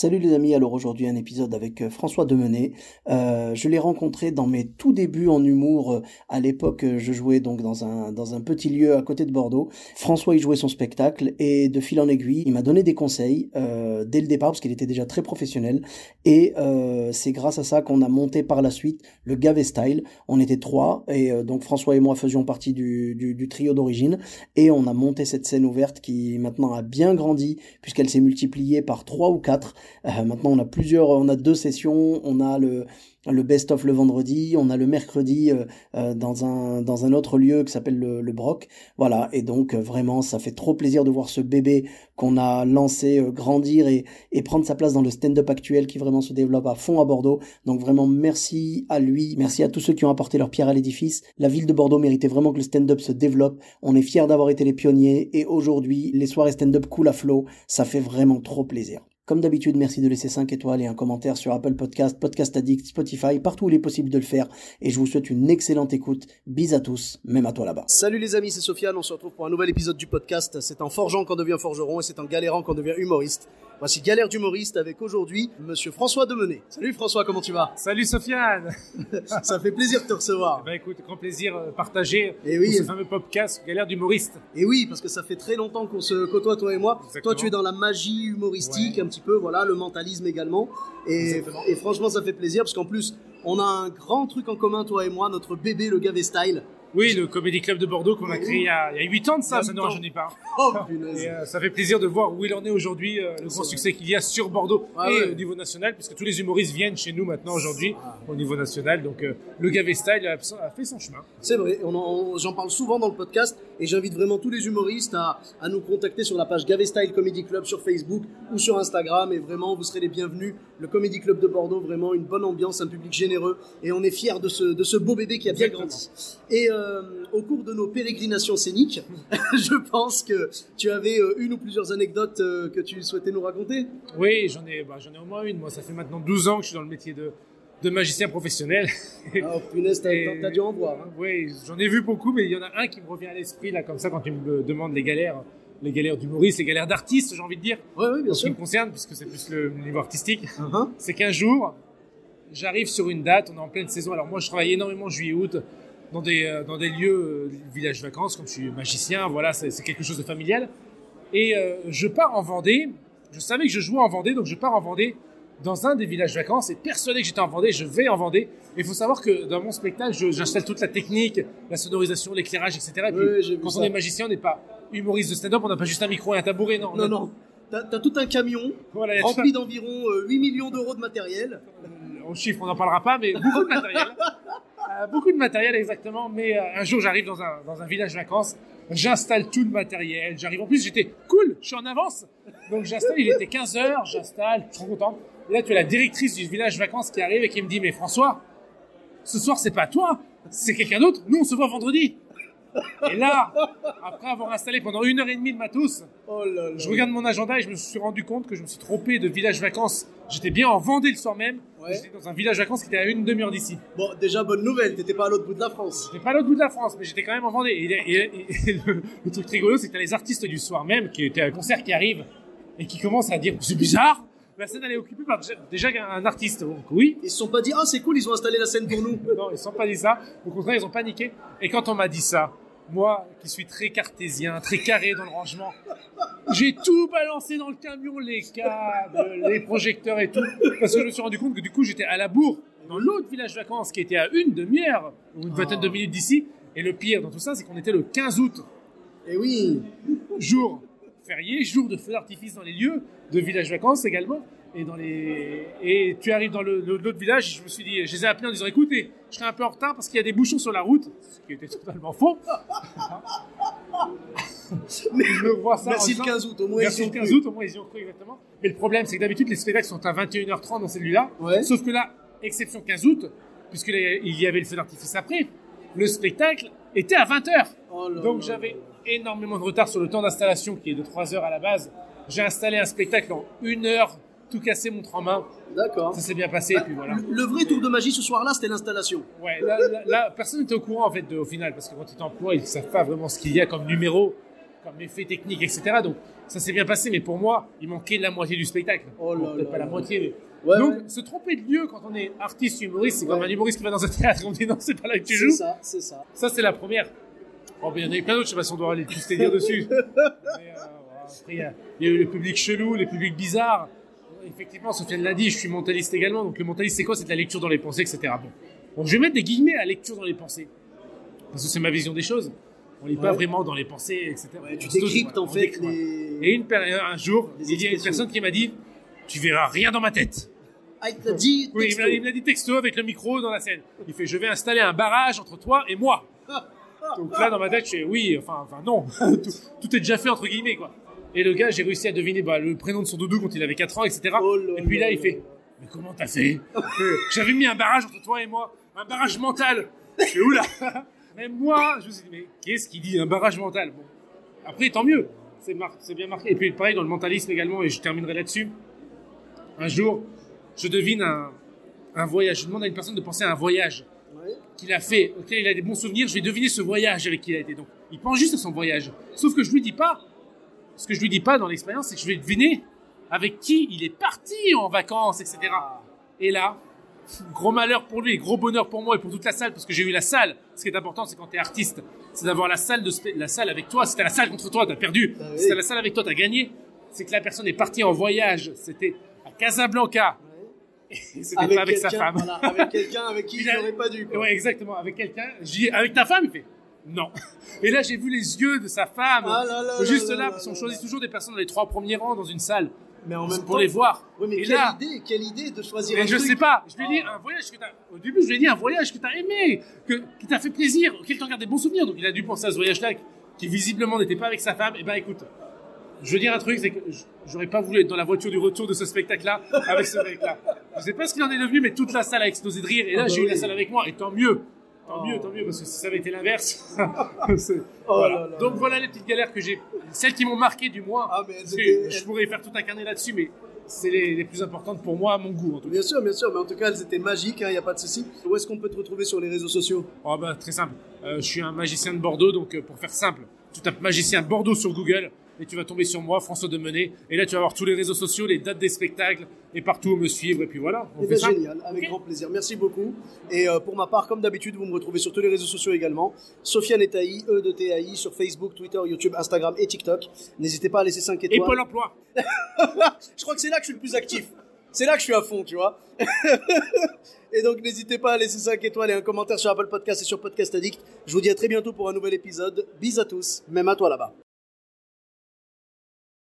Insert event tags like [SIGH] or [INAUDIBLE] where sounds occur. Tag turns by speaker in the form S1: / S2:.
S1: Salut les amis, alors aujourd'hui un épisode avec euh, François Demenet. Euh, je l'ai rencontré dans mes tout débuts en humour. Euh, à l'époque, je jouais donc dans un, petit lieu à côté de Bordeaux. François y jouait son spectacle et de fil en aiguille, il m'a donné des conseils dès le départ parce qu'il était déjà très professionnel. Et c'est grâce à ça qu'on a monté par la suite le Gavé Style. On était trois et donc François et moi faisions partie du trio d'origine et on a monté cette scène ouverte qui maintenant a bien grandi puisqu'elle s'est multipliée par trois ou quatre. Euh, maintenant, on a plusieurs, on a deux sessions, on a le le best-of le vendredi, on a le mercredi euh, euh, dans un dans un autre lieu qui s'appelle le, le Broc. Voilà, et donc euh, vraiment, ça fait trop plaisir de voir ce bébé qu'on a lancé euh, grandir et et prendre sa place dans le stand-up actuel qui vraiment se développe à fond à Bordeaux. Donc vraiment, merci à lui, merci à tous ceux qui ont apporté leur pierre à l'édifice. La ville de Bordeaux méritait vraiment que le stand-up se développe. On est fiers d'avoir été les pionniers et aujourd'hui, les soirées stand-up cool à flot, ça fait vraiment trop plaisir. Comme d'habitude, merci de laisser 5 étoiles et un commentaire sur Apple Podcast, Podcast Addict, Spotify, partout où il est possible de le faire. Et je vous souhaite une excellente écoute. Bis à tous, même à toi là-bas.
S2: Salut les amis, c'est Sofiane, on se retrouve pour un nouvel épisode du podcast. C'est en forgeant qu'on devient forgeron et c'est en galérant qu'on devient humoriste. Voici Galère d'humoriste avec aujourd'hui Monsieur François Demenet. Salut François, comment tu vas?
S3: Salut Sofiane [LAUGHS]
S2: Ça fait plaisir de te recevoir.
S3: Bah écoute, grand plaisir euh, partagé
S2: Et oui.
S3: pour ce fameux podcast Galère d'humoriste.
S2: Et oui, parce que ça fait très longtemps qu'on se côtoie, toi et moi.
S3: Exactement.
S2: Toi, tu es dans la magie humoristique,
S3: Ouais.
S2: un petit peu, voilà, le mentalisme également. Et, franchement, ça fait plaisir, parce qu'en plus, on a un grand truc en commun, toi et moi, notre bébé, le Gavé Style.
S3: Oui, le Comedy Club de Bordeaux qu'on a créé il y a, il y a 8 ans de ça, ça ne rajeunit pas.
S2: Oh.
S3: Et euh, ça fait plaisir de voir où il en est aujourd'hui, euh, le grand succès qu'il y a sur Bordeaux
S2: Ouais,
S3: et
S2: ouais.
S3: au niveau national, puisque tous les humoristes viennent chez nous maintenant aujourd'hui
S2: Ah.
S3: au niveau national. Donc euh, le Gavé Style a, a fait son chemin.
S2: C'est vrai, j'en parle souvent dans le podcast et j'invite vraiment tous les humoristes à, à nous contacter sur la page Gavé Style Comedy Club sur Facebook ou sur Instagram et vraiment vous serez les bienvenus. Le Comedy Club de Bordeaux, vraiment une bonne ambiance, un public généreux et on est fiers de ce, de ce beau bébé qui a bien
S3: Exactement.
S2: grandi. Et euh, au cours de nos pérégrinations scéniques, [LAUGHS] je pense que tu avais euh, une ou plusieurs anecdotes euh, que tu souhaitais nous raconter.
S3: Oui, j'en ai, bah, j'en ai au moins une. Moi, ça fait maintenant 12 ans que je suis dans le métier de, de magicien professionnel.
S2: Oh punaise, t'as
S3: Et-
S2: t'as dû en voir. hein.
S3: Oui, j'en ai vu beaucoup, mais il y en a un qui me revient à l'esprit, là, comme ça, quand tu me demandes les galères, les galères d'humoriste, les galères d'artiste, j'ai envie de dire,
S2: Ouais, ouais, bien
S3: en ce qui
S2: sûr.
S3: me concerne, puisque c'est plus le niveau artistique.
S2: Uh-huh.
S3: C'est qu'un jour, j'arrive sur une date, on est en pleine saison. Alors moi, je travaille énormément juillet-août dans des, euh, dans des lieux, euh, villages vacances, comme je suis magicien, voilà, c'est quelque chose de familial. Et euh, je pars en Vendée, je savais que je jouais en Vendée, donc je pars en Vendée dans un des villages vacances et persuadé que j'étais en Vendée, je vais en Vendée. Et il faut savoir que dans mon spectacle, j'installe toute la technique, la sonorisation, l'éclairage, etc. Et puis,
S2: Oui,
S3: quand
S2: ça.
S3: on est magicien, on n'est pas humoriste de stand-up, on n'a pas juste un micro et un tabouret, non. on
S2: Non,
S3: a-
S2: non. T'as t'as tout un camion
S3: Voilà,
S2: rempli d'environ euh, 8 millions d'euros de matériel.
S3: au chiffre, on n'en parlera pas, mais beaucoup de matériel. [LAUGHS] Beaucoup de matériel, exactement. Mais euh, un jour, j'arrive dans un, dans un village vacances, j'installe tout le matériel, j'arrive. En plus, j'étais cool, je suis en avance. Donc, j'installe, il était 15h, j'installe, trop content. Et là, tu as la directrice du village vacances qui arrive et qui me dit Mais François, ce soir, c'est pas toi, c'est quelqu'un d'autre. Nous, on se voit vendredi. Et là, après avoir installé pendant une heure et demie de matos,
S2: Oh là là.
S3: je regarde mon agenda et je me suis rendu compte que je me suis trompé de village vacances. J'étais bien en Vendée le soir même.
S2: Ouais.
S3: J'étais dans un village vacances qui était à une demi-heure d'ici.
S2: Bon, déjà, bonne nouvelle, t'étais pas à l'autre bout de la France.
S3: J'étais pas à l'autre bout de la France, mais j'étais quand même en Vendée. Et, et- et- et le, le truc rigolo, c'est que t'as les artistes du soir même, qui étaient à un concert qui arrivent et qui commencent à dire c'est bizarre. La scène elle est occupée par déjà, déjà un artiste. Donc oui,
S2: Ils se sont pas dit, ah, c'est cool, ils ont installé la scène pour nous.
S3: non, ils ne sont pas dit ça. Au contraire, ils ont paniqué. Et quand on m'a dit ça, moi, qui suis très cartésien, très carré dans le rangement, j'ai tout balancé dans le camion, les câbles, les projecteurs et tout, parce que je me suis rendu compte que du coup, j'étais à la bourre, dans l'autre village vacances qui était à une demi-heure ou une vingtaine de minutes d'ici. Et le pire dans tout ça, c'est qu'on était le 15 août,
S2: Et oui,
S3: jour férié, jour de feu d'artifice dans les lieux de village vacances également. Et, dans les... et tu arrives dans le- le- l'autre village, je me suis dit, je les ai appelés en disant écoutez, je serai un peu en retard parce qu'il y a des bouchons sur la route, ce qui était totalement faux. [LAUGHS] je me vois ça en
S2: merci le
S3: disant-
S2: 15 août, au moins
S3: Merci
S2: ils
S3: le
S2: sont
S3: 15 août, au moins ils y ont cru exactement. Mais le problème, c'est que d'habitude, les spectacles sont à 21h30 dans celui-là.
S2: Ouais.
S3: Sauf que là, exception 15 août, puisque là, il y avait le feu d'artifice après, le spectacle était à 20h.
S2: Oh là
S3: Donc j'avais énormément de retard sur le temps d'installation qui est de 3 heures à la base. J'ai installé un spectacle en une heure, tout cassé montre en main.
S2: D'accord.
S3: Ça s'est bien passé, et puis voilà.
S2: Le, vrai tour de magie ce soir-là, c'était l'installation.
S3: Ouais, là, là- là, personne n'était au courant en fait de- au final, parce que quand en emploi, ils savent pas vraiment ce qu'il y a comme numéro. comme effet technique, etc. Donc ça s'est bien passé, mais pour moi, il manquait la moitié du spectacle.
S2: Oh là
S3: Peut-être
S2: là
S3: pas la moitié, mais.
S2: Ouais,
S3: Donc
S2: ouais.
S3: se tromper de lieu quand on est artiste humoriste, c'est comme
S2: Ouais.
S3: un humoriste qui va dans un théâtre et on dit non, c'est pas là que tu
S2: C'est
S3: joues.
S2: ça, c'est ça.
S3: Ça, c'est la première. Ben, il y en a eu plein d'autres, je sais pas si on doit aller tous les dire dessus. [LAUGHS] Mais, euh, après, il y, a- il y a eu le public chelou, les publics bizarres. Effectivement, Sofiane l'a dit, je suis mentaliste également. Donc, le mentaliste, c'est quoi? C'est de la lecture dans les pensées, etc. Bon. Bon, je vais mettre des guillemets à lecture dans les pensées. Parce que c'est ma vision des choses. On lit pas vraiment dans les pensées, etc.
S2: Ouais, tu décryptes en fait
S3: décrypte, voilà.
S2: les.
S3: Et une, un jour, il y a une personne qui m'a dit Tu verras rien dans ma tête.
S2: Ah, il dit texto.
S3: l'a- il me l'a dit texto avec le micro dans la scène. Il fait Je vais installer un barrage entre toi et moi. [LAUGHS] Donc là, dans ma tête, je fais Oui, enfin, enfin non. [LAUGHS] tout, tout est déjà fait, entre guillemets, quoi. Et le gars, j'ai réussi à deviner bah, le prénom de son doudou quand il avait 4 ans, etc.
S2: Oh là
S3: et puis
S2: là
S3: là, il
S2: là
S3: fait
S2: là.
S3: Mais comment t'as fait? [LAUGHS] J'avais mis un barrage entre toi et moi. Un barrage mental. Je fais Oula [LAUGHS] Mais moi, je me suis dit Mais qu'est-ce qu'il dit Un barrage mental? Bon. Après, tant mieux. C'est mar- c'est bien marqué. Et puis, pareil, dans le mentalisme également, et je terminerai là-dessus. Un jour, je devine un, un voyage. Je demande à une personne de penser à un voyage. Qu'il a fait, auquel il a des bons souvenirs. Je vais deviner ce voyage avec qui il a été. Donc, il pense juste à son voyage. Sauf que je lui dis pas. Ce que je lui dis pas dans l'expérience, c'est que je vais deviner avec qui il est parti en vacances, etc. Et là, gros malheur pour lui, et gros bonheur pour moi et pour toute la salle, parce que j'ai eu la salle. Ce qui est important, c'est quand tu es artiste, c'est d'avoir la salle de la salle avec toi. C'était la salle contre toi, t'as perdu.
S2: Ah.
S3: C'était la salle avec toi, t'as gagné. C'est que la personne est partie en voyage. C'était à Casablanca. C'était pas avec sa femme.
S2: voilà, avec quelqu'un avec qui [LAUGHS]
S3: Il
S2: n'aurait pas dû. quoi.
S3: Ouais, exactement, avec quelqu'un. J'ai avec ta femme, il fait non. Et là, j'ai vu les yeux de sa femme.
S2: Ah là là
S3: juste
S2: là
S3: là,
S2: là
S3: parce qu'on choisit toujours des personnes dans les trois premiers rangs dans une salle.
S2: Mais en même
S3: pour
S2: temps,
S3: les voir.
S2: Oui, mais
S3: Et
S2: quelle
S3: là,
S2: idée, quelle idée de choisir
S3: mais
S2: un
S3: je
S2: truc.
S3: sais pas. Je lui ai dit
S2: Ah.
S3: un voyage que t'as. Au début, je lui ai dit un voyage que t'as aimé, que, qui t'a fait plaisir, auquel t'en gardes des bons souvenirs. Donc il a dû penser à ce voyage-là, qui visiblement n'était pas avec sa femme. Et ben écoute, je veux dire un truc, c'est que j'aurais pas voulu être dans la voiture du retour de ce spectacle-là avec ce mec-là. Je sais pas ce qu'il en est devenu, mais toute la salle a explosé de rire. Et là,
S2: Ah bah
S3: j'ai eu la salle avec moi, et tant mieux. Tant
S2: Oh.
S3: mieux, tant mieux, parce que si ça avait été l'inverse. [LAUGHS]
S2: Oh
S3: voilà.
S2: là là
S3: Donc
S2: là.
S3: voilà les petites galères que j'ai. Celles qui m'ont marqué du moins.
S2: Ah, mais étaient-
S3: Je pourrais faire tout un carnet là-dessus, mais c'est les, les plus importantes pour moi, à mon goût en tout cas.
S2: Bien sûr, bien sûr, mais en tout cas, elles étaient magiques, il n'y a pas de souci. Où est-ce qu'on peut te retrouver sur les réseaux sociaux?
S3: Oh bah très simple. Euh, je suis un magicien de Bordeaux, donc euh, pour faire simple, tu tapes magicien Bordeaux sur Google et tu vas tomber sur moi, François Demenet. Et là, tu vas voir tous les réseaux sociaux, les dates des spectacles et partout où me suivre. Et puis voilà, on
S2: Eh
S3: fait
S2: bien,
S3: ça.
S2: génial, avec grand plaisir. Merci beaucoup. Et euh, pour ma part, comme d'habitude, vous me retrouvez sur tous les réseaux sociaux également. Sofiane Etaï, E de TAI, sur Facebook, Twitter, YouTube, Instagram et TikTok. N'hésitez pas à laisser 5
S3: Et
S2: étoiles.
S3: Pôle emploi. [LAUGHS]
S2: Je crois que c'est là que je suis le plus actif. C'est là que je suis à fond, tu vois. [LAUGHS] et donc, n'hésitez pas à laisser 5 étoiles et un commentaire sur Apple Podcast et sur Podcast Addict. Je vous dis à très bientôt pour un nouvel épisode. Bis à tous, même à toi là-bas.